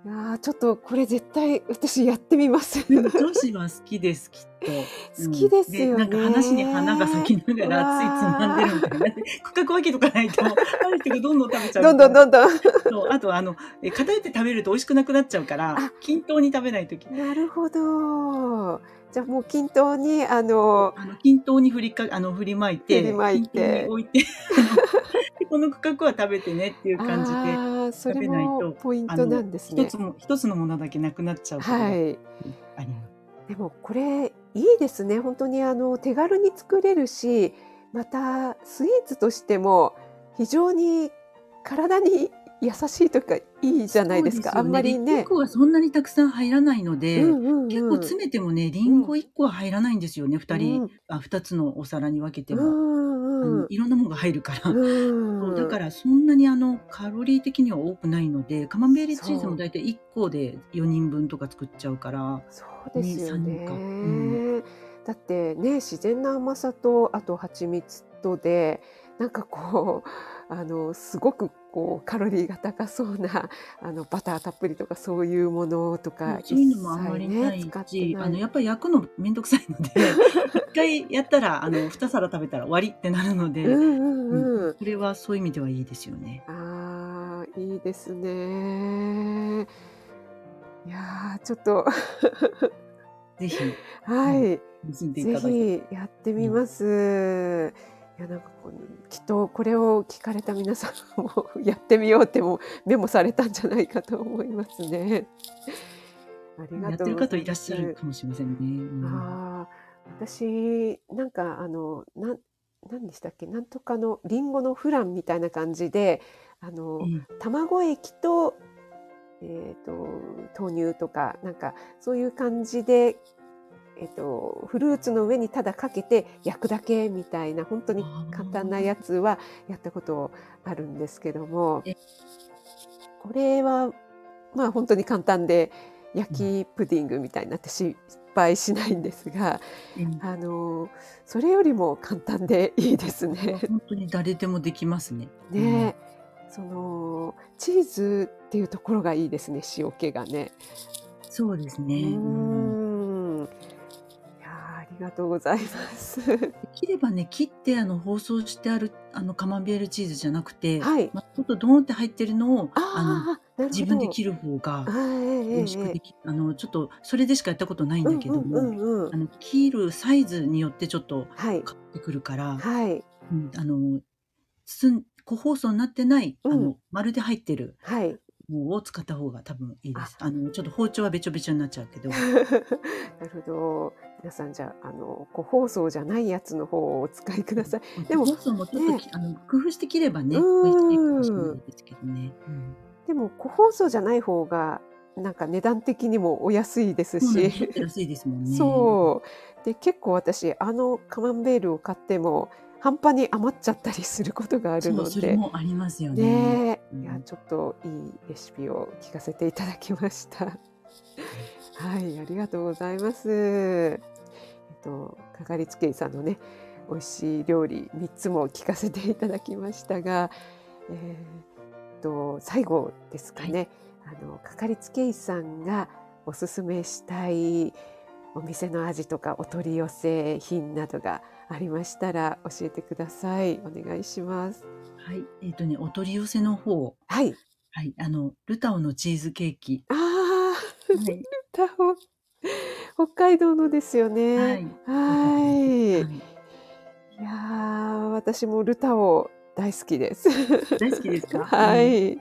いやーちょっとこれ絶対私やってみます。うん女子は好きですきっと。(laughs) 好きですよねうんなんか話に花が咲きながらついつまんでるみたいな。区画分けとかないと、ある人がどんどん食べちゃう。どんどんどんどん。そうあとあのえ偏って食べると美味しくなくなっちゃうからあ均等に食べないときなるほど。じゃあもう均等にあのあの均等に振りかあの振りまいて振りまいて置いて (laughs) この区画は食べてねっていう感じであーそれ食べないともポイントなんですね一つ。も一つのものだけなくなっちゃうはい。でもこれいいですね。本当にあの手軽に作れるし、またスイーツとしても非常に体に優しいとかいいじゃないですか。そうよあんまりねリン。ゴはそんなにたくさん入らないので、うんうんうん結構詰めてもねリンゴ1個は入らないんですよね、二人、うんあ2つのお皿に分けても、いろんなものが入るから、うん。だからそんなにあのカロリー的には多くないのでカマンベールチーズも大体1個で4人分とか作っちゃうから。そうですよね。ねうだってね自然な甘さとあと蜂蜜とでなんかこうあのすごくこうカロリーが高そうな (laughs) あのバターたっぷりとかそういうものとかそういうのもあんまりないし、ないあのやっぱり焼くのめんどくさいので (laughs) 一回やったらあの2皿食べたら終わりってなるので、うんうんうん。これはそういう意味ではいいですよね。ああいいですね。いやーちょっとぜひ (laughs) はい。楽しんぜ。ひやってみます。いやなんかこうきっとこれを聞かれた皆さんもやってみようってもメモされたんじゃないかと思いますね。ありがやっとうございます。てる方いらっしゃるかもしれませんね。うんああ、私なんかあのなん何でしたっけ？なんとかのリンゴのフランみたいな感じであの、うん卵液と,、えー、と豆乳とかなんかそういう感じで、えー、とフルーツの上にただかけて焼くだけみたいな本当に簡単なやつはやったことあるんですけどもえこれはまあ本当に簡単で焼きプディングみたいになって失敗しないんですが、うんあのそれよりも簡単でいいですね。本当に誰でもできますね。ね、そのチーズっていうところがいいですね塩気がね。うんそうですうね。うんりがとうございます。できればね切ってあの包装してあるあのカマンベールチーズじゃなくて、はい。まあ、ちょっとドーンって入ってるのをあ。の自分で切る方がはい。美味しくでき、あのちょっとそれでしかやったことないんうんだけども、うんうんうんあの切るサイズによってちょっとはい。変わってくるから、はい。うん、あの包ん個包装になってない、あうんの丸で入ってるはい。のを使った方が多分いいです。あのちょっと包丁はべちょべちょになっちゃうけど、(laughs) なるほど。皆さんじゃああの個包装じゃないやつの方をお使いください。でも個包装もちょっとき、あの工夫して切ればね、美うん味しいかもしれないですけどね。うんでも個包装じゃない方がなんか値段的にもお安いですそうなん安いですもんね。そうで結構私あのカマンベールを買っても半端に余っちゃったりすることがあるのそれでもありますよね。ねいやちょっといいレシピを聞かせていただきました。はい、ありがとうございます。とかかりつけ医さんのね美味しい料理3つも聞かせていただきましたが、えーっと最後ですかね、あのかかりつけ医さんがおすすめしたいお店の味とかお取り寄せ品などがありましたら教えてください。お願いします。はい。えっ、とね、お取り寄せの方。はい。はい。あの、ルタオのチーズケーキ。ああ、はい。(laughs) タホ北海道のですよはね。い。はい。はいいやー私もルタオ大好きです。大好きですか？(laughs) はい。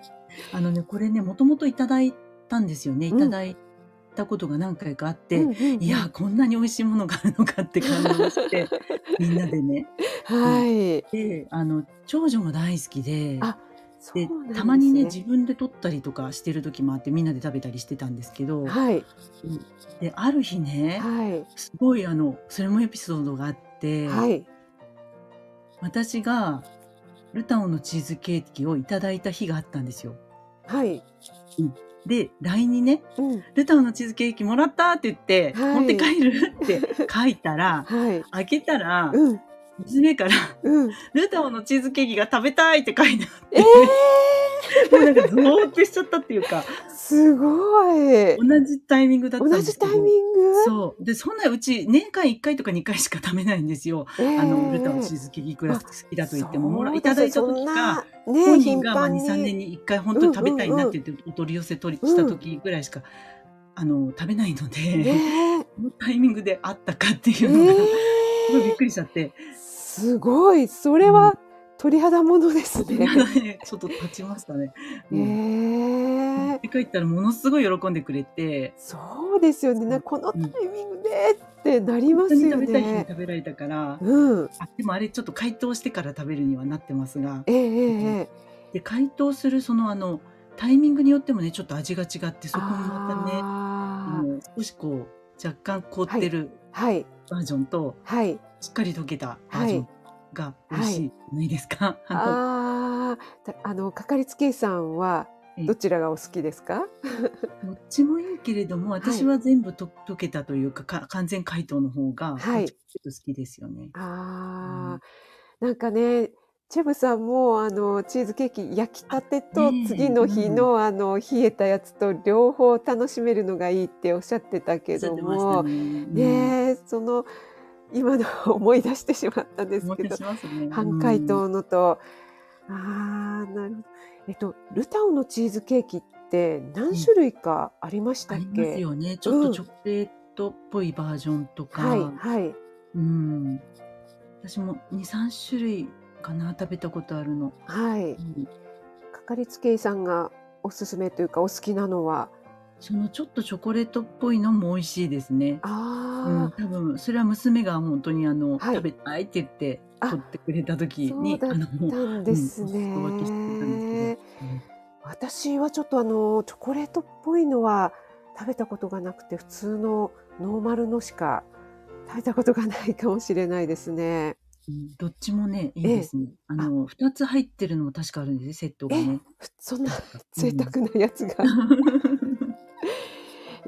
あのね、これね、もともといただいたんですよね。いうんただいたことが何回かあって、いや、こんなに美味しいものがあるのかって感動して、(laughs) みんなでね。はい。で、あの、長女も大好きで、あで。たまにね、自分で撮ったりとかしてる時もあって、みんなで食べたりしてたんですけど、はい。で、ある日ね、はい。すごいあの、それもエピソードがあって、はい。私がルタオのチーズケーキをいただいた日があったんですよ。はい。で、LINE にね、うん。ルタオのチーズケーキもらったって言って、はい持って帰るって書いたら、(laughs) はい。開けたら、うん。娘から、うん。ルタオのチーズケーキが食べたいって書いてあって、え (laughs) もうなんかゾーってしちゃったっていうか、ー、すごい。同じタイミングだったん同ですけど。じタイミング？そう。で、そんなうち年間1回とか2回しか食べないんですよ。えー。あの、ルタオのチーズケーキいくら好きだと言っても、もらいただいた時か、ね、本人頻がまあ2、繁に。3年に1回本当に食べたいなって言ってお取り寄せ取りした時ぐらいしか、あの、食べないので、ね (laughs) このタイミングであったかっていえうのが、(laughs) すごいびっーくりしちゃって、すごい。それは鳥肌ものですね。ね (laughs) ちょっと立ちましたね。えうん。ーで帰ったらものすごい喜んでくれて、そうですよね。なこのタイミングでってなりますよ本当に食べたい日にね。食べられたから、うん。あでもあれちょっと解凍してから食べるにはなってますが、えええええで解凍するそのあのタイミングによってもねちょっと味が違ってそこもまたねああの少しこう若干凍ってるーはい。バージョンと、はい。しっかり溶けたバージョンが美味しい。ないですか、あのあの、かかりつけ医さんはええ。どちらがお好きですか？どっちもいいけれども私は全部と溶けたというかか完全解凍の方がはい。ちょっと好きですよね。ああ、なんかね、チェブさんもあのチーズケーキ焼きたてと次の日のあの冷えたやつと両方楽しめるのがいいっておっしゃってたけども、ね。ねえ、その今の思い出してしまったんですけどね。半解凍のと、ああ、なるほど。えっと、ルタオのチーズケーキって何種類かありましたっありますけ？よね。ちょっとチョコレートっぽいバージョンとか、はいはい。うん。私も2、3種類かな、食べたことあるの。はい。うんかかりつけ医さんがおすすめというかお好きなのは、そのちょっとチョコレートっぽいのも美味しいですね。うん、あ多分それは娘が本当にあの、はい食べたいって言ってあ取ってくれたあ、時にあのもうたんですうんお裾分けしてたんね。ですけど、うん私はちょっとあのチョコレートっぽいのは食べたことがなくて普通のノーマルのしか食べたことがないかもしれないですね。うんどっちもねいいですね。あの二つ入ってるのも確かあるんですねセットがね。ふそんな贅沢なやつが。(laughs)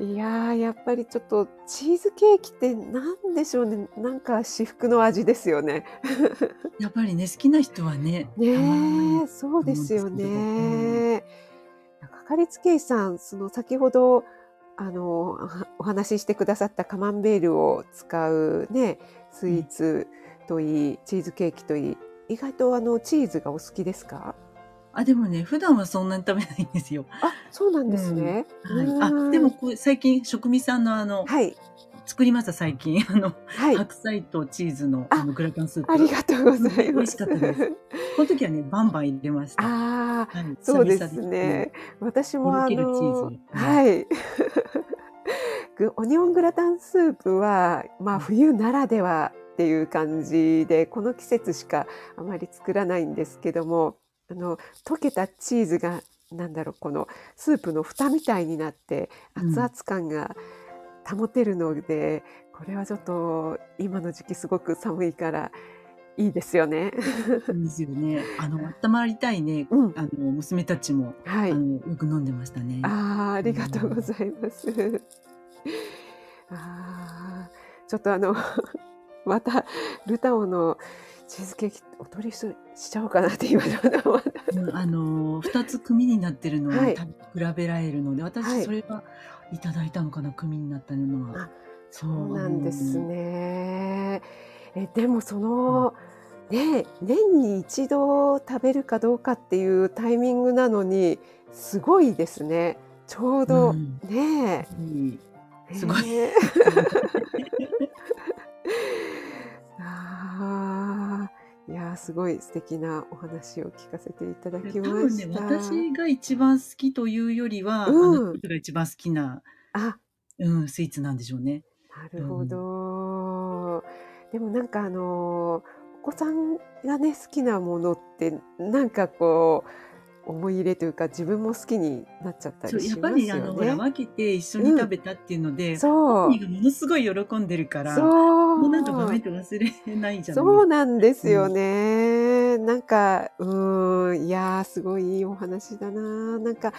いやーやっぱりちょっとチーズケーキってなんでしょうねなんか至福の味ですよね。(laughs) やっぱりね好きな人はねねそうですよ思うん。かかりつけ医さんその先ほどあのはお話ししてくださったカマンベールを使うねスイーツといいチーズケーキといい意外とあのチーズがお好きですか？あでもね普段はそんなに食べないんですよ。あそうなんですね。はい、うん。あでもこう最近食味さんのあの、はい。作りました最近。(laughs) あの、はい。白菜とチーズのああのグラタンスープ。ありがとうござい美ます。味しかったです。この時はねバンバン入れました。ああ、はい、そうですね。私もあのズはい。(laughs) ぐオニオングラタンスープはまあ冬ならではっていう感じでこの季節しかあまり作らないんですけども、あの溶けたチーズがなんだろうこのスープの蓋みたいになってうん熱々感が保てるので、これはちょっと今の時期すごく寒いからいいですよね。(laughs) いいですよね。あの、温まりたいね、うん、あの、娘たちも、はい。あの、よく飲んでましたね。ああ、ありがとうございます。ああ、ちょっとあの、(laughs) また、ルタオのチーズケーキお取りししちゃおうかなって今ちょっとまたうんあの、二つ組になってるのをはい比べられるので、はい私それはいただいたのかな、組になったのは。あそそうなんです。ね。え、でもその、ね、年に一度食べるかどうかっていうタイミングなのに、すごいですね。ちょううど、んねうんえ。すごいね (laughs) ああ、いやー、すごい素敵なお話を聞かせていただきま多分ね、した。私が一番好きというよりは、うんが一番好きな、あ、うん、スイーツなんでしょうね。なるほど。でもなんかあのお子さんがね好きなものってなんかこう思い入れというか自分も好きになっちゃったそうりしますやっぱりあの、よほら、ね。分けて一緒に食べたっていうので、そう本人がものすごい喜んでるから、そうもうなんか場面って忘れないじゃないそうなんですよね。なんかうーんいやーすごいいいお話だな。なんか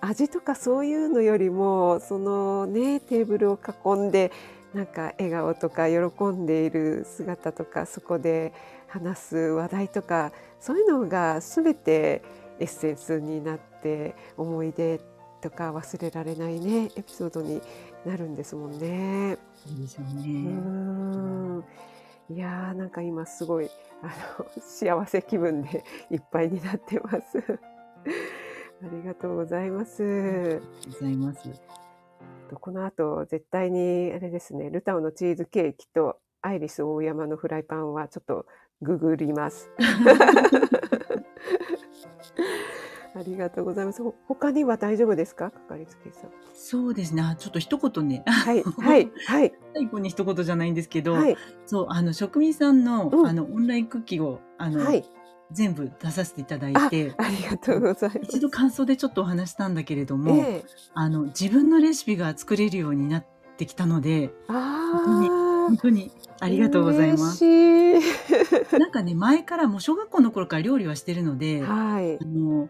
味とかそういうのよりもそのねテーブルを囲んでなんか笑顔とか喜んでいる姿とかそこで話す話題とかそういうのが全てエッセンスになって思い出とか忘れられないねエピソードになるんですもんね。そうですようーね。んいやーなんか今すごいあの幸せ気分でいっぱいになってます。ありがとうございます。ございます。とこの後絶対にあれですねルタオのチーズケーキとアイリス大山のフライパンはちょっとググります。(laughs) (laughs) ありがとうございます。ほ他には大丈夫ですか、かかりつけさん。そうですね。あちょっと一言ね。はい (laughs) はいはい最後に一言じゃないんですけど、はいそう、あの、職人さんの、うんあの、オンラインクッキーを、あの、はい。全部出させていただいあて、ありがとうございます。一度感想でちょっとお話したんだけれども、ええあの、自分のレシピが作れるようになってきたので、あ本当にあ、ありがとうございます。嬉しい。なんかね、前からもう小学校の頃から料理はしてるので、はいあ。の、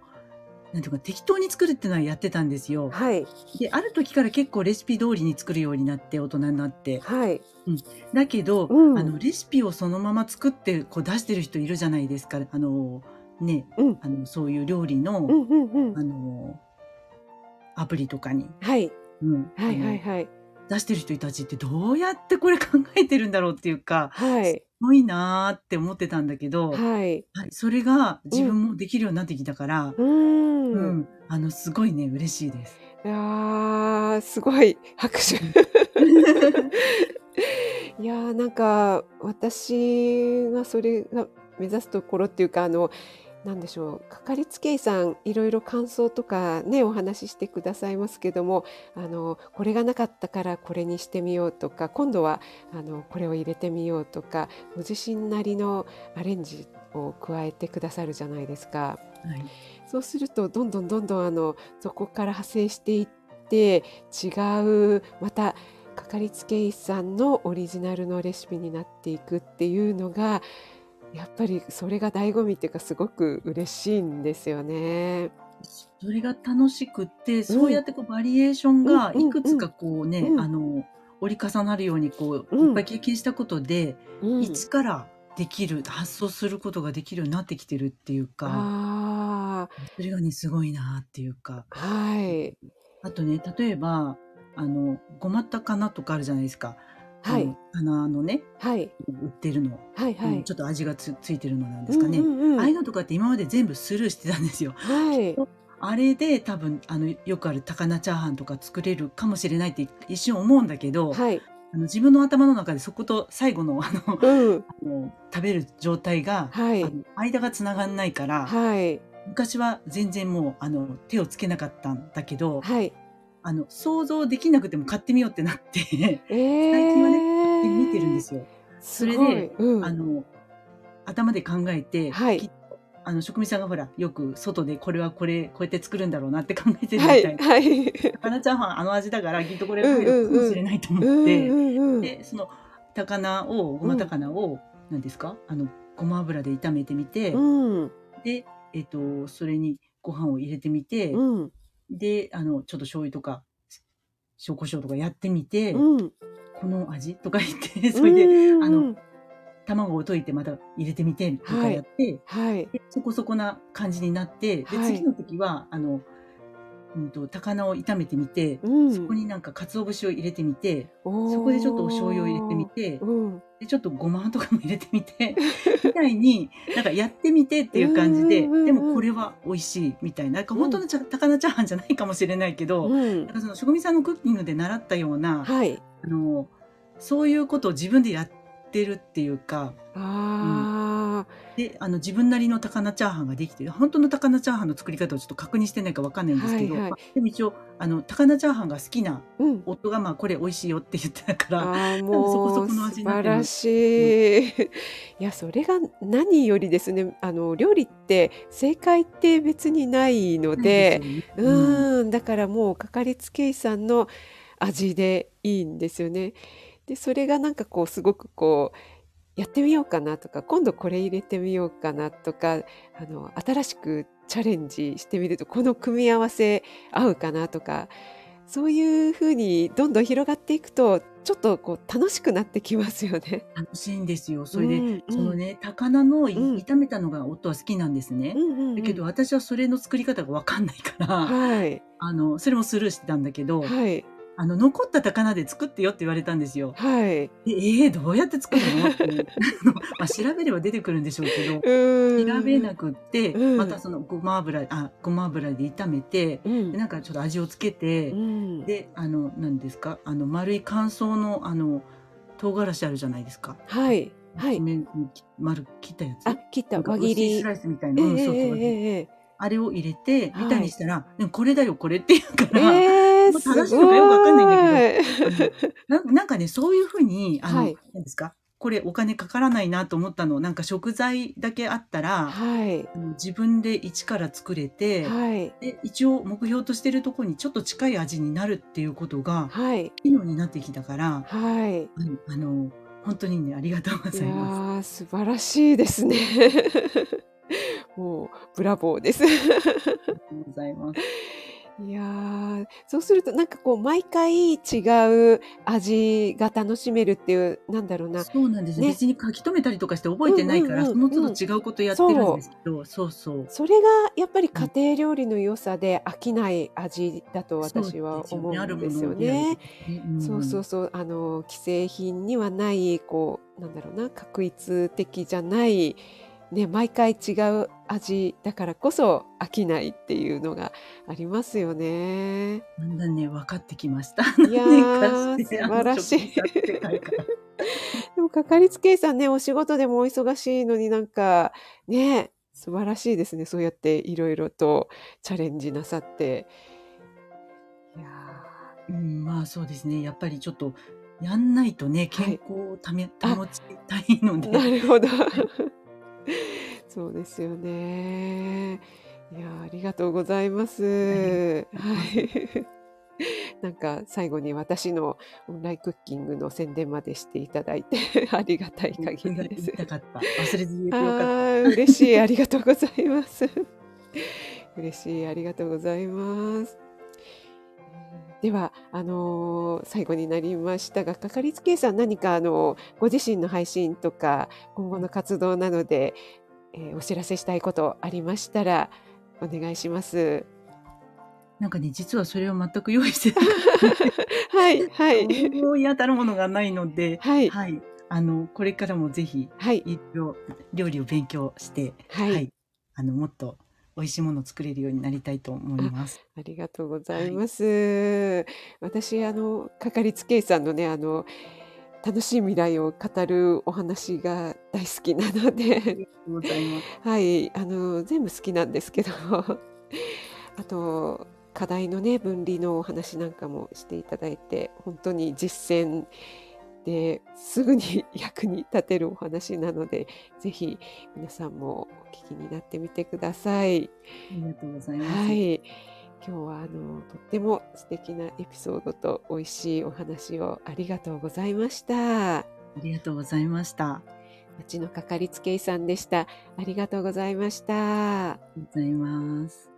なんていうか適当に作るっていうのはやってたんですよ。はい。で、ある時から結構レシピ通りに作るようになって大人になって。はい。だけど、うんあの、レシピをそのまま作ってこう出してる人いるじゃないですか。あの、ね、うん。あの、そういう料理の、うんうんうん。あの、アプリとかに、はい。うん、はいはいはい。出してる人たちってどうやってこれ考えてるんだろうっていうか、すはい。ごいなーって思ってたんだけど、はい。はい、それが自分もできるようになってきたから、うー。うんん、あの、すごいね、嬉しいです。いやー、すごい拍手。(laughs) いやーなんか私がそれが目指すところっていうかあのなんでしょうかかりつけ医さんいろいろ感想とかねお話ししてくださいますけどもあのこれがなかったからこれにしてみようとか今度はあのこれを入れてみようとかご自身なりのアレンジを加えてくださるじゃないですか。はい、そうするとどんどんどんどんあのそこから派生していって違うまたかかりつけ医さんのオリジナルのレシピになっていくっていうのがやっぱりそれが醍醐味っていうかすごく嬉しいんですよね。それが楽しくって、そうやってこうバリエーションがうんいくつかこうね、うんあの、折り重なるようにこう、うんいっぱい経験したことで、うん、一からできる、発想することができるようになってきてるっていうか、あそれがね、すごいなっていうか。ーはいあとね、例えば、あの、ごまたかなとかあるじゃないですか。はい。あの花のね、はい。売ってるの。はいはい。うんちょっと味がつついてるのなんですかね。うんうんうん。ああいうのとかって今まで全部スルーしてたんですよ。はい。あれで多分あのよくある高菜チャーハンとか作れるかもしれないって一瞬思うんだけど、はい。あの自分の頭の中でそこと最後のあのうん。あの食べる状態が、はい。間がつながんないから、はい。昔は全然もうあの手をつけなかったんだけど、はいあの想像できなくても買ってみようってなってえー、最近はねで見てるんですよ。それでうん、あの頭で考えて、はい。あの職人さんがほらよく外でこれはこれこうやって作るんだろうなって考えてるみはいたいな、はい。高菜チャーハンあの味だからきっとこれが入るかもしれないと思って、うんうんうん。でその高菜をごま高菜を何ですか？あのごま油で炒めてみて、うん。でえっ、とそれにご飯を入れてみて、うんであのちょっと醤油とか塩コショウとかやってみて、うん。この味？(laughs) とか言ってそれで、うんあの卵を溶いてまた入れてみてとかやって、はい。でそこそこな感じになってではい次の時はあの、うん、と高菜を炒めてみて、うん。そこになんか鰹節を入れてみてそそこでちょっとお醤油を入れてみてうん、でちょっとごまとかも入れてみて (laughs) みたいになんかやってみてっていう感じでうんうんうんでもこれは美味しいみたいな。なんか本当のちゃ高菜チャーハンじゃないかもしれないけど、うん。なんかその職人さんのクッキングで習ったような、はい。あのそういうことを自分でやってるっていうかああ、であの自分なりの高菜チャーハンができてる本当の高菜チャーハンの作り方をちょっと確認してないかわかんないんですけど、はいはいまあでも一応あの高菜チャーハンが好きなうん。夫がまあこれ美味しいよって言ってたからああ、(laughs) 多分そこもそうこの素味になってる晴らしい。いや、それが何よりですね、あの料理って正解って別にないので、ねうんうん、だからもうかかりつけ医さんの味でいいんですよね。で、それがなんかこうすごくこうやってみようかなとか、今度これ入れてみようかなとか、あの新しくチャレンジしてみるとこの組み合わせ合うかなとか、そういうふうにどんどん広がっていくと、ちょっとこう楽しくなってきますよね。楽しいんですよ。それで、うん。うんそのね高菜のいうん。炒めたのが夫は好きなんですね、うんうんうん。だけど私はそれの作り方がわかんないから、はい。あのそれもスルーしてたんだけど、はいあの残った高菜で作ってよって言われたんですよ。はい。でえー、どうやって作るの？って (laughs) まあ、調べれば出てくるんでしょうけど、(laughs) うん。調べなくって、うん。またそのごま油あごま油で炒めてうん。でなんかちょっと味をつけて、うん。であの何ですか？あの丸い乾燥のあの唐辛子あるじゃないですか。はい。はい。丸切ったやつ？あ切った。輪切り。ス。ライスみたいえな、うんそうそう。えええええあれを入れてはい。みたいにしたら、でもこれだよこれって言うから、ええもうすごい。正しいのかよくわかんないんだ (laughs) ななんかねそういうふうにあの、はいなんですか？これお金かからないなと思ったのなんか食材だけあったら、はいあの自分で一から作れて、はいで一応目標としてるところにちょっと近い味になるっていうことがはい機能になってきたから、はい。うんあの本当にねありがとうごいざいまやー素晴らしいですね。(laughs) もうブラボーです。す。ありがとうございます。いやーそうするとなんかこう毎回違う味が楽しめるっていうなんだろうな。そうなんです、ね。別に書き留めたりとかして覚えてないから、その都度違うことやってるんですけど、そうそう。それがやっぱり家庭料理の良さで飽きない味だと私は思うんですよね。そうそううそう。あの既製品にはないこうなんだろうな。確一的じゃない、ね、毎回違う味だからこそ飽きないっていうのがありますよね。だんだんね分かってきました。いやー素晴らしい (laughs) でもかかりつけ医さんねお仕事でもお忙しいのになんかね素晴らしいですねそうやっていろいろとチャレンジなさって。いやうん、まあそうですね。やっぱりちょっとやんないとね健康をため、あ保ちたいのーなで。るほど。(laughs) そうですよね。いやーありがとうございます。はい。(laughs) なんか最後に私のオンラインクッキングの宣伝までしていただいて (laughs) ありがたい限りです。たかった。忘れずによかった。嬉しいありがとうございます。嬉しいありがとうございます。ではあのー最後になりましたがかかりつけ医さん何かあのご自身の配信とか今後の活動などで、えーお知らせしたいことありましたらお願いします。なんかね実はそれを全く用意して (laughs) はいはい。思い当たるものがないので、はい。はい。あのこれからもぜひはい。料理を勉強して、はい、あのもっと美味しいものを作れるようになりたいと思います。(laughs) ありがとうございます。私あのかかりつけ医さんのねあの楽しい未来を語るお話が大好きなのあで。(laughs) はいあの全部好きなんですけど、(laughs) あと課題のね分離のお話なんかもしていただいて本当に実践ですぐに (laughs) 役に立てるお話なので、ぜひ皆さんもお聞きになってみてください。ありがとうございます。はい。今日はあのとっても素敵なエピソードと美味しいお話をありがとうございました。ありがとうございました。町のかかりつけ医さんでした。ありがとうございました。ありがとうございます。